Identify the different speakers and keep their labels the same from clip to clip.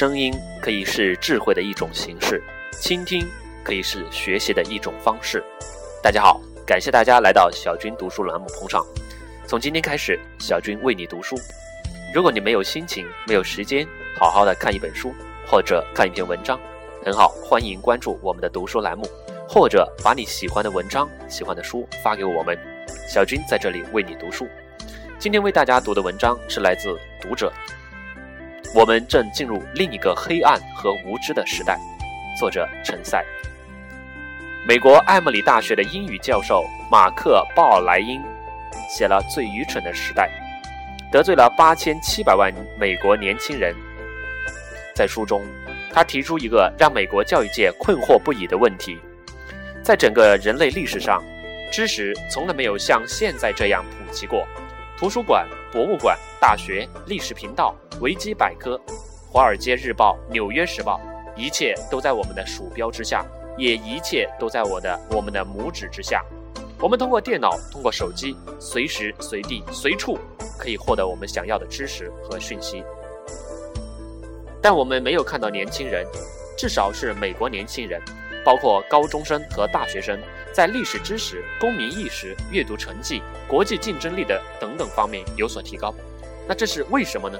Speaker 1: 声音可以是智慧的一种形式，倾听可以是学习的一种方式。大家好，感谢大家来到小军读书栏目捧场。从今天开始，小军为你读书。如果你没有心情、没有时间，好好的看一本书或者看一篇文章，很好，欢迎关注我们的读书栏目，或者把你喜欢的文章、喜欢的书发给我们，小军在这里为你读书。今天为大家读的文章是来自《读者》。我们正进入另一个黑暗和无知的时代。作者陈赛。美国艾默里大学的英语教授马克·鲍尔莱因写了《最愚蠢的时代》，得罪了八千七百万美国年轻人。在书中，他提出一个让美国教育界困惑不已的问题：在整个人类历史上，知识从来没有像现在这样普及过。图书馆、博物馆、大学、历史频道、维基百科、华尔街日报、纽约时报，一切都在我们的鼠标之下，也一切都在我的我们的拇指之下。我们通过电脑、通过手机，随时随地、随处可以获得我们想要的知识和讯息。但我们没有看到年轻人，至少是美国年轻人，包括高中生和大学生。在历史知识、公民意识、阅读成绩、国际竞争力的等等方面有所提高，那这是为什么呢？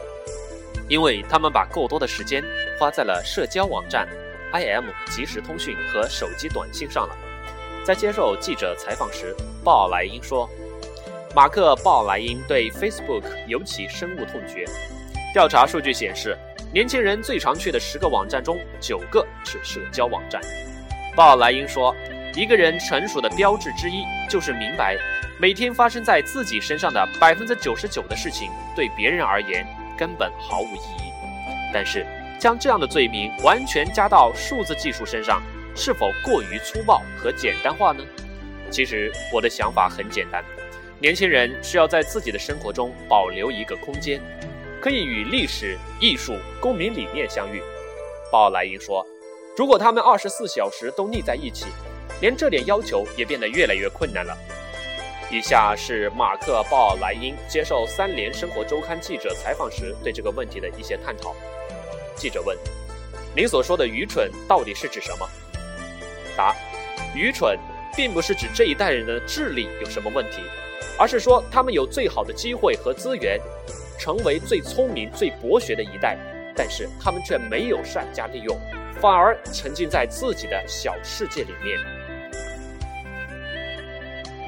Speaker 1: 因为他们把过多的时间花在了社交网站、IM 即时通讯和手机短信上了。在接受记者采访时，鲍尔莱因说：“马克·鲍莱因对 Facebook 尤其深恶痛绝。调查数据显示，年轻人最常去的十个网站中，九个是社交网站。”鲍尔莱因说。一个人成熟的标志之一，就是明白，每天发生在自己身上的百分之九十九的事情，对别人而言根本毫无意义。但是，将这样的罪名完全加到数字技术身上，是否过于粗暴和简单化呢？其实，我的想法很简单：年轻人需要在自己的生活中保留一个空间，可以与历史、艺术、公民理念相遇。鲍莱因说：“如果他们二十四小时都腻在一起。”连这点要求也变得越来越困难了。以下是马克·鲍尔莱因接受《三联生活周刊》记者采访时对这个问题的一些探讨。记者问：“您所说的愚蠢到底是指什么？”答：“愚蠢并不是指这一代人的智力有什么问题，而是说他们有最好的机会和资源，成为最聪明、最博学的一代，但是他们却没有善加利用，反而沉浸在自己的小世界里面。”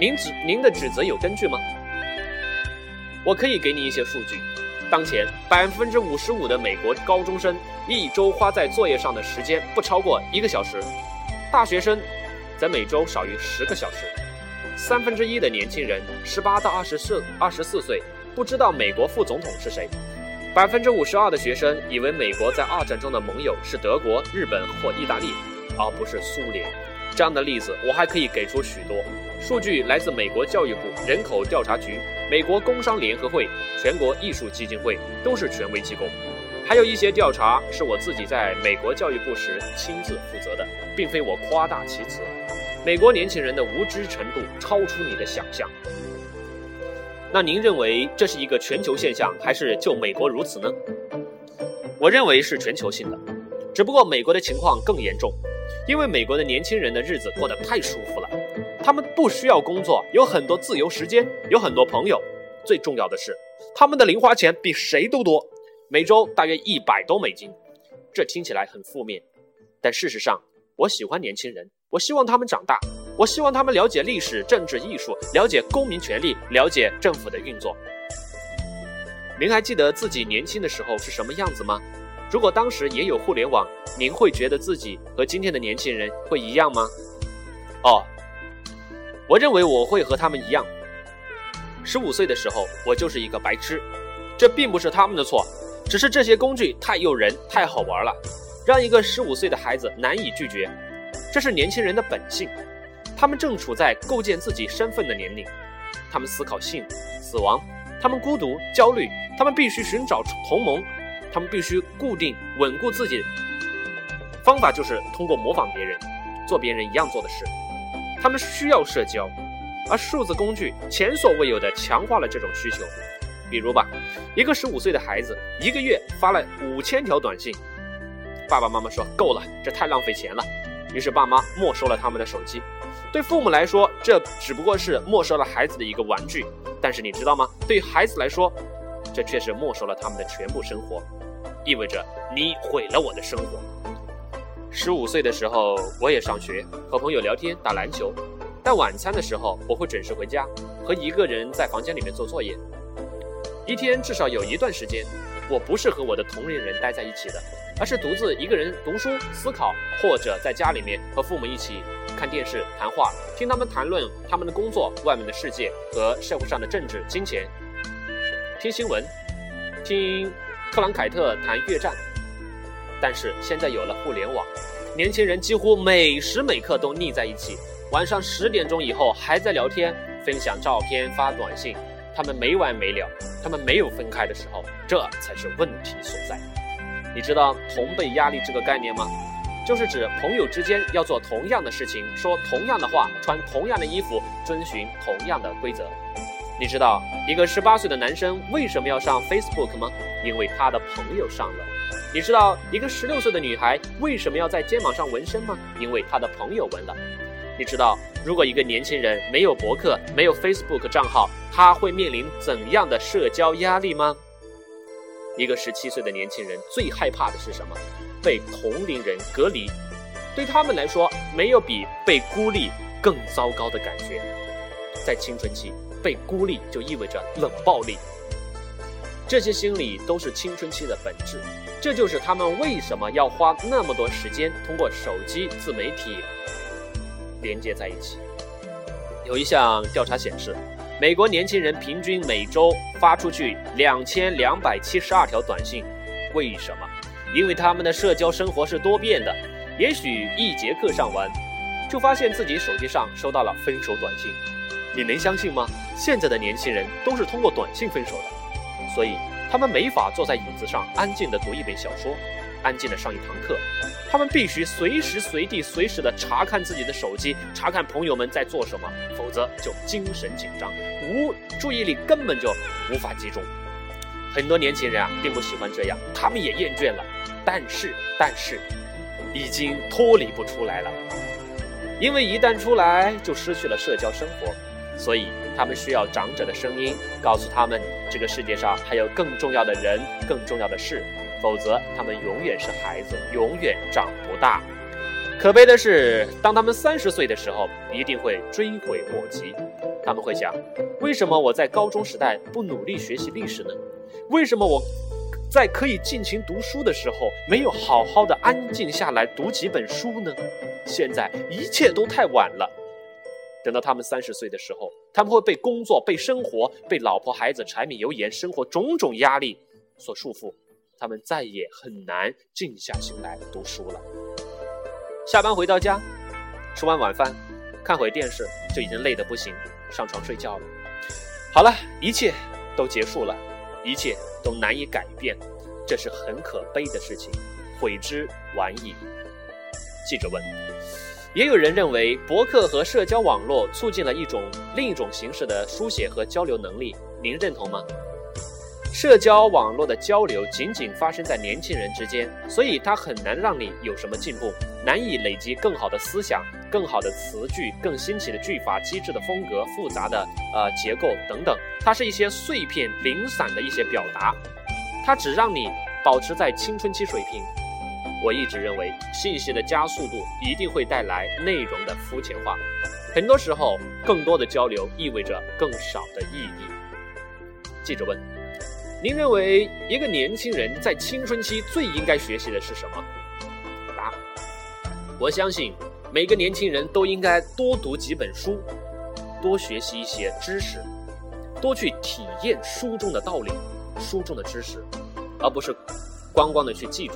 Speaker 1: 您指您的指责有根据吗？我可以给你一些数据。当前百分之五十五的美国高中生一周花在作业上的时间不超过一个小时，大学生则每周少于十个小时。三分之一的年轻人十八到二十四二十四岁不知道美国副总统是谁。百分之五十二的学生以为美国在二战中的盟友是德国、日本或意大利，而不是苏联。这样的例子我还可以给出许多。数据来自美国教育部人口调查局、美国工商联合会、全国艺术基金会，都是权威机构。还有一些调查是我自己在美国教育部时亲自负责的，并非我夸大其词。美国年轻人的无知程度超出你的想象。那您认为这是一个全球现象，还是就美国如此呢？我认为是全球性的，只不过美国的情况更严重，因为美国的年轻人的日子过得太舒服了。他们不需要工作，有很多自由时间，有很多朋友。最重要的是，他们的零花钱比谁都多，每周大约一百多美金。这听起来很负面，但事实上，我喜欢年轻人。我希望他们长大，我希望他们了解历史、政治、艺术，了解公民权利，了解政府的运作。您还记得自己年轻的时候是什么样子吗？如果当时也有互联网，您会觉得自己和今天的年轻人会一样吗？哦。我认为我会和他们一样。十五岁的时候，我就是一个白痴，这并不是他们的错，只是这些工具太诱人、太好玩了，让一个十五岁的孩子难以拒绝。这是年轻人的本性，他们正处在构建自己身份的年龄，他们思考性、死亡，他们孤独、焦虑，他们必须寻找同盟，他们必须固定、稳固自己。方法就是通过模仿别人，做别人一样做的事。他们需要社交，而数字工具前所未有的强化了这种需求。比如吧，一个十五岁的孩子一个月发了五千条短信，爸爸妈妈说够了，这太浪费钱了。于是爸妈没收了他们的手机。对父母来说，这只不过是没收了孩子的一个玩具。但是你知道吗？对孩子来说，这却是没收了他们的全部生活，意味着你毁了我的生活。十五岁的时候，我也上学，和朋友聊天、打篮球。但晚餐的时候，我会准时回家，和一个人在房间里面做作业。一天至少有一段时间，我不是和我的同龄人待在一起的，而是独自一个人读书、思考，或者在家里面和父母一起看电视、谈话，听他们谈论他们的工作、外面的世界和社会上的政治、金钱，听新闻，听克朗凯特谈越战。但是现在有了互联网，年轻人几乎每时每刻都腻在一起，晚上十点钟以后还在聊天、分享照片、发短信，他们没完没了。他们没有分开的时候，这才是问题所在。你知道同辈压力这个概念吗？就是指朋友之间要做同样的事情，说同样的话，穿同样的衣服，遵循同样的规则。你知道一个十八岁的男生为什么要上 Facebook 吗？因为他的朋友上了。你知道一个十六岁的女孩为什么要在肩膀上纹身吗？因为她的朋友纹了。你知道如果一个年轻人没有博客，没有 Facebook 账号，他会面临怎样的社交压力吗？一个十七岁的年轻人最害怕的是什么？被同龄人隔离。对他们来说，没有比被孤立更糟糕的感觉。在青春期，被孤立就意味着冷暴力。这些心理都是青春期的本质，这就是他们为什么要花那么多时间通过手机自媒体连接在一起。有一项调查显示，美国年轻人平均每周发出去两千两百七十二条短信，为什么？因为他们的社交生活是多变的，也许一节课上完，就发现自己手机上收到了分手短信。你能相信吗？现在的年轻人都是通过短信分手的。所以，他们没法坐在椅子上安静地读一本小说，安静地上一堂课。他们必须随时随地、随时地查看自己的手机，查看朋友们在做什么，否则就精神紧张，无注意力根本就无法集中。很多年轻人啊，并不喜欢这样，他们也厌倦了。但是，但是，已经脱离不出来了，因为一旦出来，就失去了社交生活。所以，他们需要长者的声音，告诉他们这个世界上还有更重要的人、更重要的事，否则他们永远是孩子，永远长不大。可悲的是，当他们三十岁的时候，一定会追悔莫及。他们会想：为什么我在高中时代不努力学习历史呢？为什么我在可以尽情读书的时候，没有好好的安静下来读几本书呢？现在一切都太晚了。等到他们三十岁的时候，他们会被工作、被生活、被老婆孩子、柴米油盐、生活种种压力所束缚，他们再也很难静下心来读书了。下班回到家，吃完晚饭，看会电视，就已经累得不行，上床睡觉了。好了，一切都结束了，一切都难以改变，这是很可悲的事情，悔之晚矣。记者问。也有人认为，博客和社交网络促进了一种另一种形式的书写和交流能力。您认同吗？社交网络的交流仅仅发生在年轻人之间，所以它很难让你有什么进步，难以累积更好的思想、更好的词句、更新奇的句法、机智的风格、复杂的呃结构等等。它是一些碎片、零散的一些表达，它只让你保持在青春期水平。我一直认为，信息的加速度一定会带来内容的肤浅化。很多时候，更多的交流意味着更少的意义。记者问：“您认为一个年轻人在青春期最应该学习的是什么？”答：“我相信每个年轻人都应该多读几本书，多学习一些知识，多去体验书中的道理、书中的知识，而不是光光的去记住。”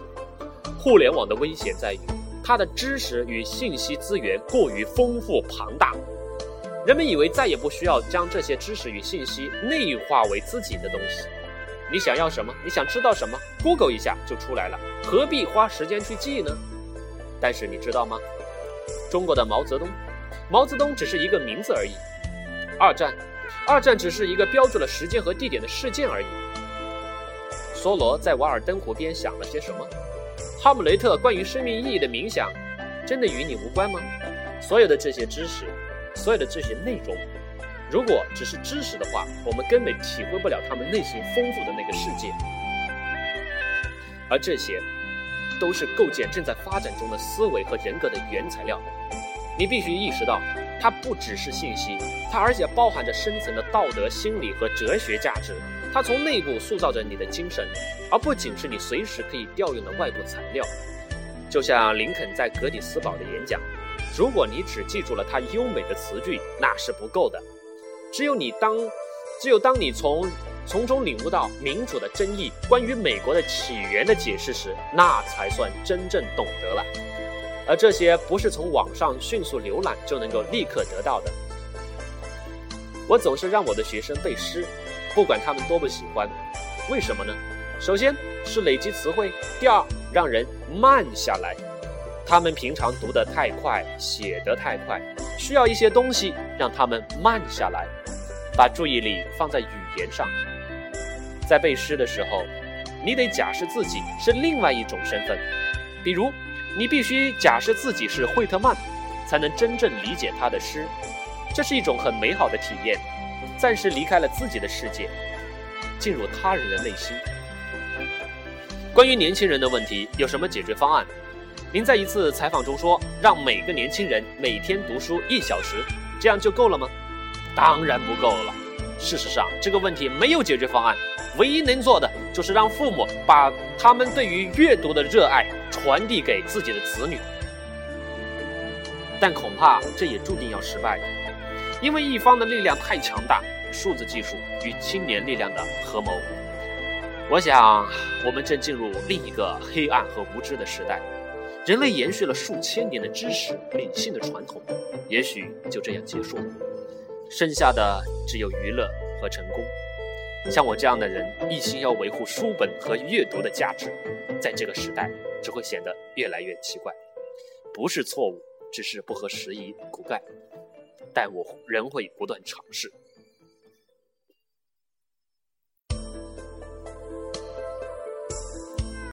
Speaker 1: 互联网的危险在于，它的知识与信息资源过于丰富庞大，人们以为再也不需要将这些知识与信息内化为自己的东西。你想要什么？你想知道什么？Google 一下就出来了，何必花时间去记呢？但是你知道吗？中国的毛泽东，毛泽东只是一个名字而已。二战，二战只是一个标注了时间和地点的事件而已。梭罗在瓦尔登湖边想了些什么？哈姆雷特关于生命意义的冥想，真的与你无关吗？所有的这些知识，所有的这些内容，如果只是知识的话，我们根本体会不了他们内心丰富的那个世界。而这些，都是构建正在发展中的思维和人格的原材料。你必须意识到，它不只是信息，它而且包含着深层的道德、心理和哲学价值。它从内部塑造着你的精神，而不仅是你随时可以调用的外部材料。就像林肯在格里斯堡的演讲，如果你只记住了他优美的词句，那是不够的。只有你当，只有当你从从中领悟到民主的真意，关于美国的起源的解释时，那才算真正懂得了。而这些不是从网上迅速浏览就能够立刻得到的。我总是让我的学生背诗。不管他们多不喜欢，为什么呢？首先是累积词汇，第二让人慢下来。他们平常读得太快，写得太快，需要一些东西让他们慢下来，把注意力放在语言上。在背诗的时候，你得假设自己是另外一种身份，比如你必须假设自己是惠特曼，才能真正理解他的诗。这是一种很美好的体验。暂时离开了自己的世界，进入他人的内心。关于年轻人的问题，有什么解决方案？您在一次采访中说，让每个年轻人每天读书一小时，这样就够了吗？当然不够了。事实上，这个问题没有解决方案。唯一能做的，就是让父母把他们对于阅读的热爱传递给自己的子女。但恐怕这也注定要失败。因为一方的力量太强大，数字技术与青年力量的合谋，我想我们正进入另一个黑暗和无知的时代。人类延续了数千年的知识、理性的传统，也许就这样结束了，剩下的只有娱乐和成功。像我这样的人，一心要维护书本和阅读的价值，在这个时代只会显得越来越奇怪。不是错误，只是不合时宜、骨干。但我仍会不断尝试。